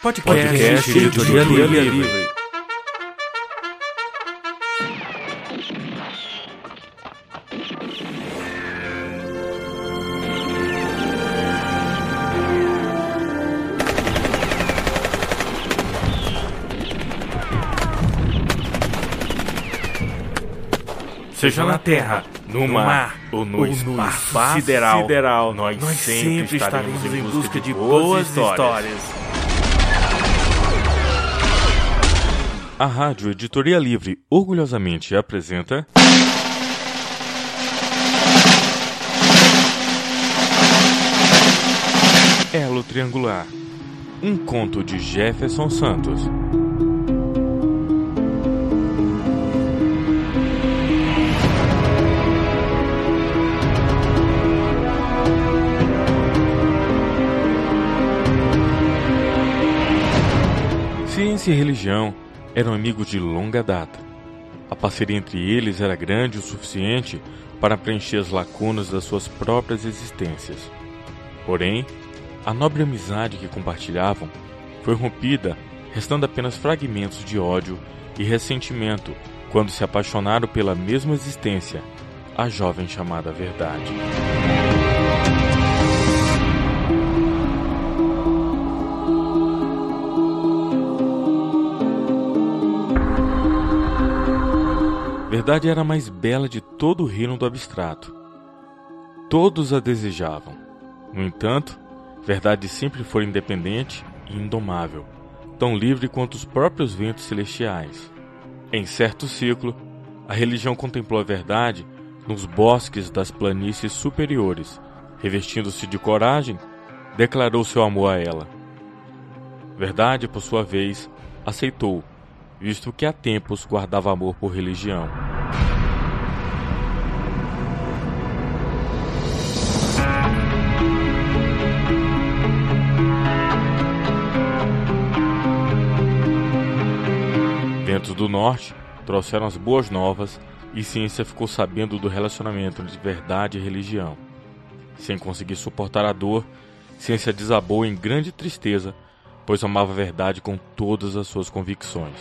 Podcast, Podcast Editoria, Editoria Livre. Livre. Seja na terra, no, no mar ou no, ou espaço, espaço sideral, sideral, nós, nós sempre, sempre estaremos em busca de boas histórias. histórias. A Rádio Editoria Livre orgulhosamente apresenta. Elo Triangular um conto de Jefferson Santos. Ciência e religião eram amigos de longa data. A parceria entre eles era grande o suficiente para preencher as lacunas das suas próprias existências. Porém, a nobre amizade que compartilhavam foi rompida, restando apenas fragmentos de ódio e ressentimento quando se apaixonaram pela mesma existência, a jovem chamada Verdade. Verdade era a mais bela de todo o reino do abstrato. Todos a desejavam. No entanto, Verdade sempre foi independente e indomável, tão livre quanto os próprios ventos celestiais. Em certo ciclo, a religião contemplou a verdade nos bosques das planícies superiores, revestindo-se de coragem, declarou seu amor a ela. Verdade, por sua vez, aceitou visto que há tempos guardava amor por religião. Ventos do Norte trouxeram as boas novas e ciência ficou sabendo do relacionamento entre verdade e religião. Sem conseguir suportar a dor, ciência desabou em grande tristeza pois amava a verdade com todas as suas convicções.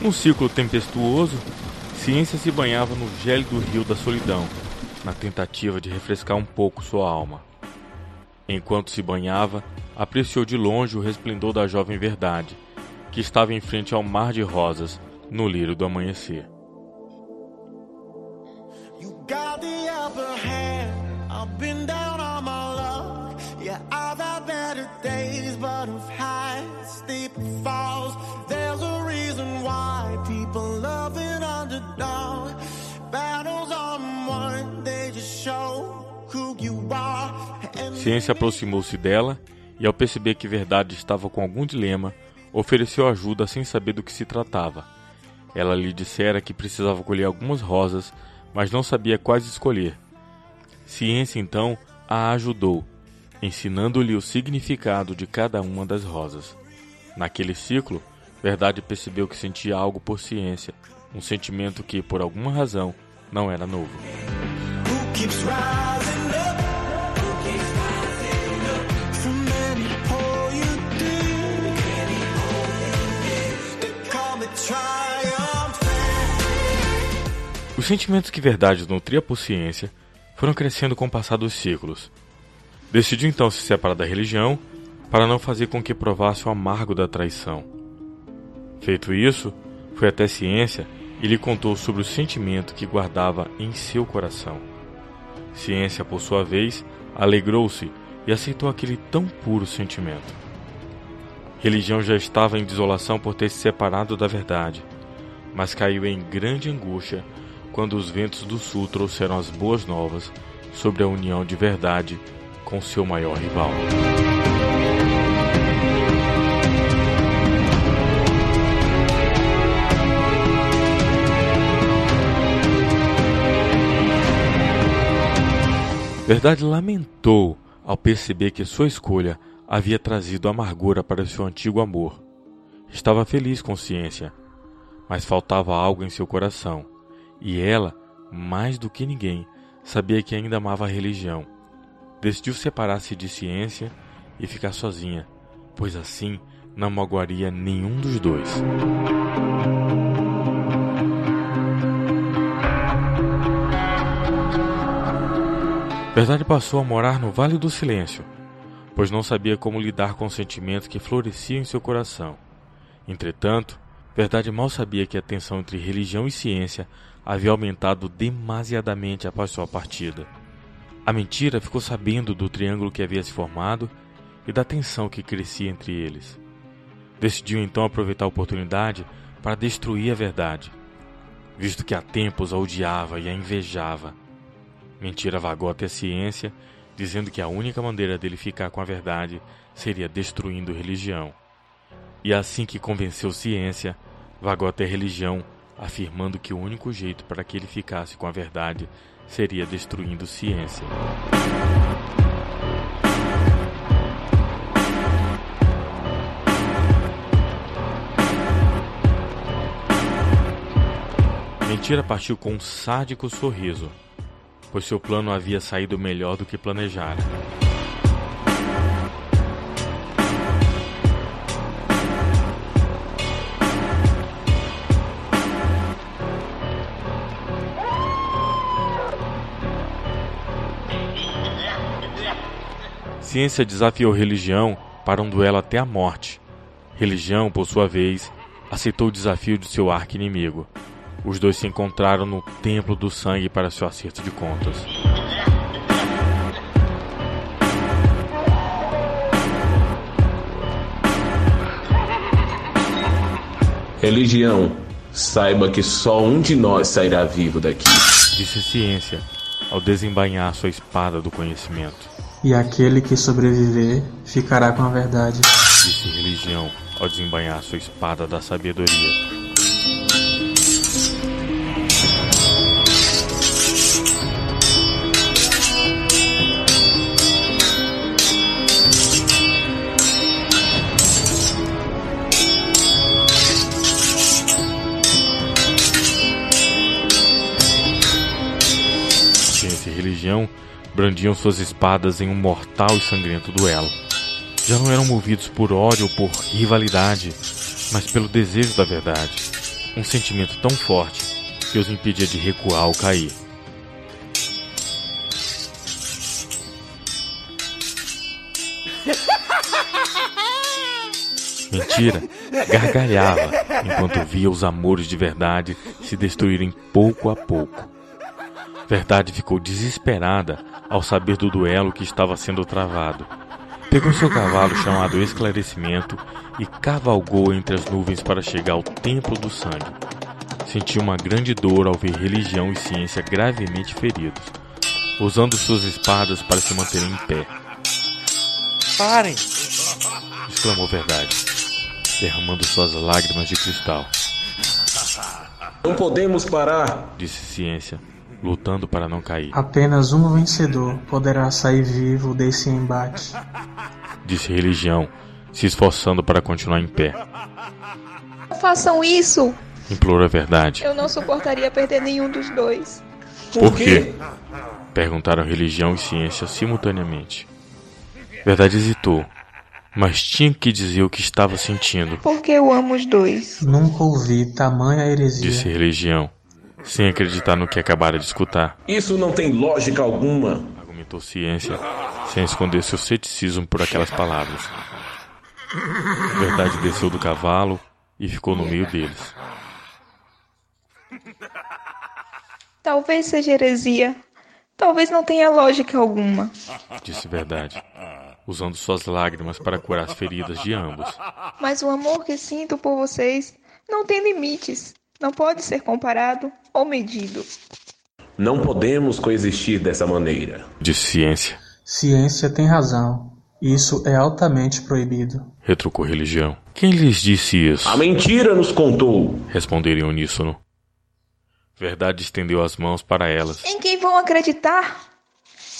Num ciclo tempestuoso, Ciência se banhava no gélido rio da solidão, na tentativa de refrescar um pouco sua alma. Enquanto se banhava, apreciou de longe o resplendor da jovem verdade, que estava em frente ao mar de rosas, no lírio do amanhecer. Ciência aproximou-se dela e, ao perceber que Verdade estava com algum dilema, ofereceu ajuda sem saber do que se tratava. Ela lhe dissera que precisava colher algumas rosas, mas não sabia quais escolher. Ciência então a ajudou, ensinando-lhe o significado de cada uma das rosas. Naquele ciclo, Verdade percebeu que sentia algo por ciência, um sentimento que, por alguma razão, não era novo. Os sentimentos que Verdade nutria por ciência foram crescendo com o passar dos séculos. Decidiu então se separar da religião para não fazer com que provasse o amargo da traição. Feito isso, foi até Ciência e lhe contou sobre o sentimento que guardava em seu coração. Ciência, por sua vez, alegrou-se e aceitou aquele tão puro sentimento. Religião já estava em desolação por ter se separado da verdade, mas caiu em grande angústia quando os ventos do sul trouxeram as boas novas sobre a união de verdade com seu maior rival. Verdade lamentou ao perceber que sua escolha havia trazido amargura para seu antigo amor. estava feliz com ciência, mas faltava algo em seu coração, e ela, mais do que ninguém, sabia que ainda amava a religião. Decidiu separar-se de ciência e ficar sozinha, pois assim não magoaria nenhum dos dois. Verdade passou a morar no Vale do Silêncio, pois não sabia como lidar com os sentimentos que floresciam em seu coração. Entretanto, Verdade mal sabia que a tensão entre religião e ciência havia aumentado demasiadamente após sua partida. A mentira ficou sabendo do triângulo que havia se formado e da tensão que crescia entre eles. Decidiu então aproveitar a oportunidade para destruir a verdade, visto que há tempos a odiava e a invejava. Mentira vagou até a ciência, dizendo que a única maneira dele ficar com a verdade seria destruindo religião. E assim que convenceu ciência, vagou até religião, afirmando que o único jeito para que ele ficasse com a verdade seria destruindo ciência. Mentira partiu com um sádico sorriso, pois seu plano havia saído melhor do que planejara. Ciência desafiou religião para um duelo até a morte. Religião, por sua vez, aceitou o desafio de seu arqui-inimigo. Os dois se encontraram no Templo do Sangue para seu acerto de contas. Religião, saiba que só um de nós sairá vivo daqui. Disse Ciência, ao desembainhar sua espada do conhecimento. E aquele que sobreviver ficará com a verdade. Disse Religião, ao desembainhar sua espada da sabedoria. Brandiam suas espadas em um mortal e sangrento duelo. Já não eram movidos por ódio ou por rivalidade, mas pelo desejo da verdade, um sentimento tão forte que os impedia de recuar ou cair. Mentira gargalhava enquanto via os amores de verdade se destruírem pouco a pouco. Verdade ficou desesperada ao saber do duelo que estava sendo travado. Pegou seu cavalo chamado Esclarecimento e cavalgou entre as nuvens para chegar ao Templo do Sangue. Sentiu uma grande dor ao ver religião e ciência gravemente feridos, usando suas espadas para se manterem em pé. Parem! exclamou Verdade, derramando suas lágrimas de cristal. Não podemos parar, disse Ciência, lutando para não cair. Apenas um vencedor poderá sair vivo desse embate. Disse Religião, se esforçando para continuar em pé. Não façam isso! Implorou a verdade. Eu não suportaria perder nenhum dos dois. Por quê? Perguntaram Religião e Ciência simultaneamente. Verdade hesitou, mas tinha que dizer o que estava sentindo. Porque eu amo os dois. Nunca ouvi tamanha heresia. Disse Religião, sem acreditar no que acabara de escutar. Isso não tem lógica alguma. Argumentou Ciência, sem esconder seu ceticismo por aquelas palavras. Verdade desceu do cavalo e ficou no meio deles. Talvez seja heresia. Talvez não tenha lógica alguma. Disse Verdade, usando suas lágrimas para curar as feridas de ambos. Mas o amor que sinto por vocês não tem limites. Não pode ser comparado ou medido. Não podemos coexistir dessa maneira. Disse Ciência. Ciência tem razão. Isso é altamente proibido. Retrucou Religião. Quem lhes disse isso? A mentira nos contou. Responderam em uníssono. Verdade estendeu as mãos para elas. Em quem vão acreditar?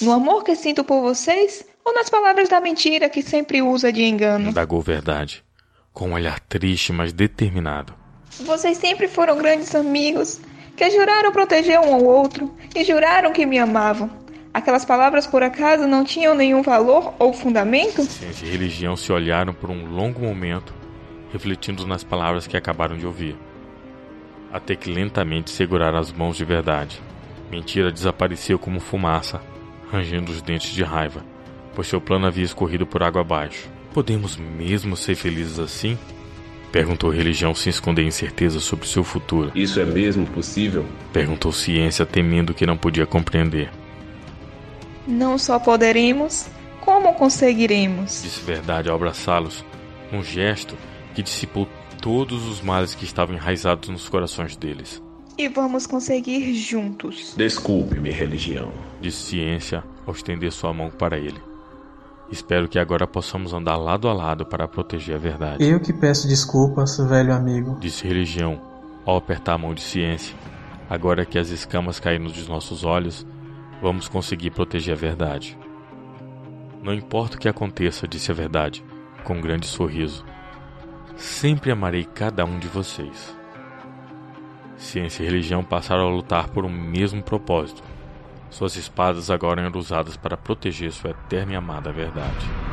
No amor que sinto por vocês ou nas palavras da mentira que sempre usa de engano? Indagou Verdade, com um olhar triste, mas determinado. Vocês sempre foram grandes amigos, que juraram proteger um ao outro e juraram que me amavam. Aquelas palavras por acaso não tinham nenhum valor ou fundamento? Ciência e religião se olharam por um longo momento, refletindo nas palavras que acabaram de ouvir. Até que lentamente seguraram as mãos de verdade. Mentira desapareceu como fumaça, rangendo os dentes de raiva, pois seu plano havia escorrido por água abaixo. Podemos mesmo ser felizes assim? Perguntou religião sem esconder incerteza sobre seu futuro. Isso é mesmo possível? Perguntou ciência temendo que não podia compreender. Não só poderemos, como conseguiremos? Disse verdade ao abraçá-los, um gesto que dissipou todos os males que estavam enraizados nos corações deles. E vamos conseguir juntos. Desculpe-me, religião. Disse ciência ao estender sua mão para ele. Espero que agora possamos andar lado a lado para proteger a verdade. Eu que peço desculpas, velho amigo. Disse religião ao apertar a mão de ciência. Agora que as escamas caíram dos nossos olhos, vamos conseguir proteger a verdade. Não importa o que aconteça, disse a verdade, com um grande sorriso. Sempre amarei cada um de vocês. Ciência e religião passaram a lutar por um mesmo propósito. Suas espadas agora eram usadas para proteger sua eterna e amada verdade.